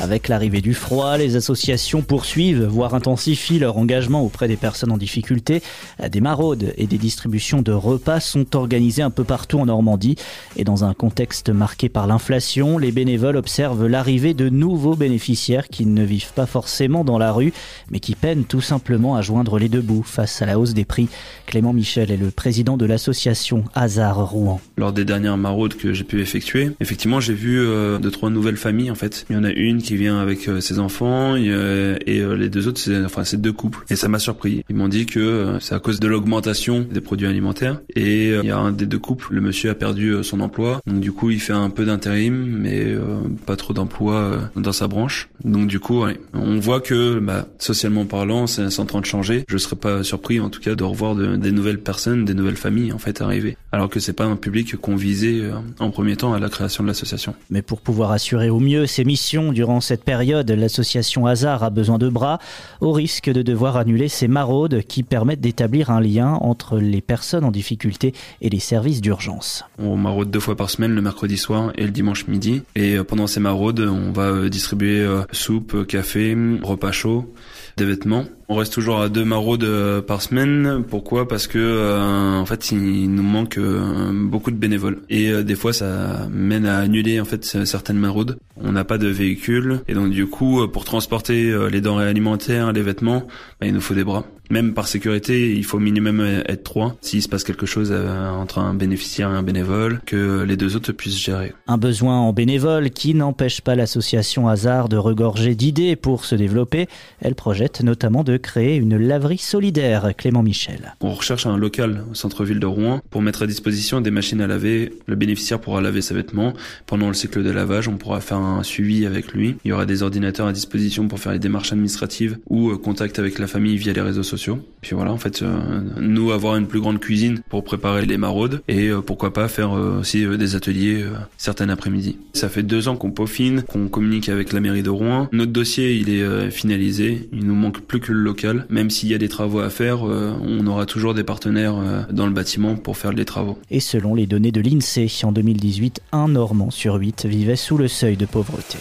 Avec l'arrivée du froid, les associations poursuivent, voire intensifient leur engagement auprès des personnes en difficulté. Des maraudes et des distributions de repas sont organisées un peu partout en Normandie. Et dans un contexte marqué par l'inflation, les bénévoles observent l'arrivée de nouveaux bénéficiaires qui ne vivent pas forcément dans la rue, mais qui peinent tout simplement à joindre les deux bouts face à la hausse des prix. Clément Michel est le président de l'association Hazard Rouen. Lors des dernières maraudes que j'ai pu effectuer, effectivement, j'ai vu euh, deux, trois nouvelles familles, en fait. Il y en a une qui vient avec euh, ses enfants et, euh, et euh, les deux autres, c'est enfin c'est deux couples. Et ça m'a surpris. Ils m'ont dit que c'est à cause de l'augmentation des produits alimentaires. Et il y a un des deux couples, le monsieur a perdu son emploi, donc du coup il fait un peu d'intérim, mais pas trop d'emploi dans sa branche. Donc du coup, on voit que bah, socialement parlant, c'est en train de changer. Je serais pas surpris en tout cas de revoir des nouvelles personnes, des nouvelles familles en fait arriver. Alors que c'est pas un public qu'on visait en premier temps à la création de l'association. Mais pour pouvoir assurer au mieux ses missions durant cette période, l'association Hazard a besoin de bras, au risque de devoir annuler ces maraudes qui permettent d'établir un lien entre les personnes en difficulté et les services d'urgence. On maraude deux fois par semaine, le mercredi soir et le dimanche midi. Et euh, pendant ces maraudes, on va euh, distribuer euh, soupe, café, repas chaud, des vêtements. On reste toujours à deux maraudes par semaine. Pourquoi? Parce que en fait, il nous manque beaucoup de bénévoles et des fois, ça mène à annuler en fait certaines maraudes. On n'a pas de véhicule et donc du coup, pour transporter les denrées alimentaires, les vêtements, bah, il nous faut des bras. Même par sécurité, il faut minimum être trois. S'il se passe quelque chose entre un bénéficiaire et un bénévole, que les deux autres puissent gérer. Un besoin en bénévole qui n'empêche pas l'association Hasard de regorger d'idées pour se développer. Elle projette notamment de créer une laverie solidaire, Clément Michel. On recherche un local au centre-ville de Rouen pour mettre à disposition des machines à laver. Le bénéficiaire pourra laver ses vêtements. Pendant le cycle de lavage, on pourra faire un suivi avec lui. Il y aura des ordinateurs à disposition pour faire les démarches administratives ou euh, contact avec la famille via les réseaux sociaux. Puis voilà, en fait, euh, nous avoir une plus grande cuisine pour préparer les maraudes et euh, pourquoi pas faire aussi des ateliers certains après-midi. Ça fait deux ans qu'on peaufine, qu'on communique avec la mairie de Rouen. Notre dossier, il est finalisé. Il nous manque plus que le local. Même s'il y a des travaux à faire, euh, on aura toujours des partenaires euh, dans le bâtiment pour faire les travaux. Et selon les données de l'INSEE, en 2018, un Normand sur huit vivait sous le seuil de pauvreté.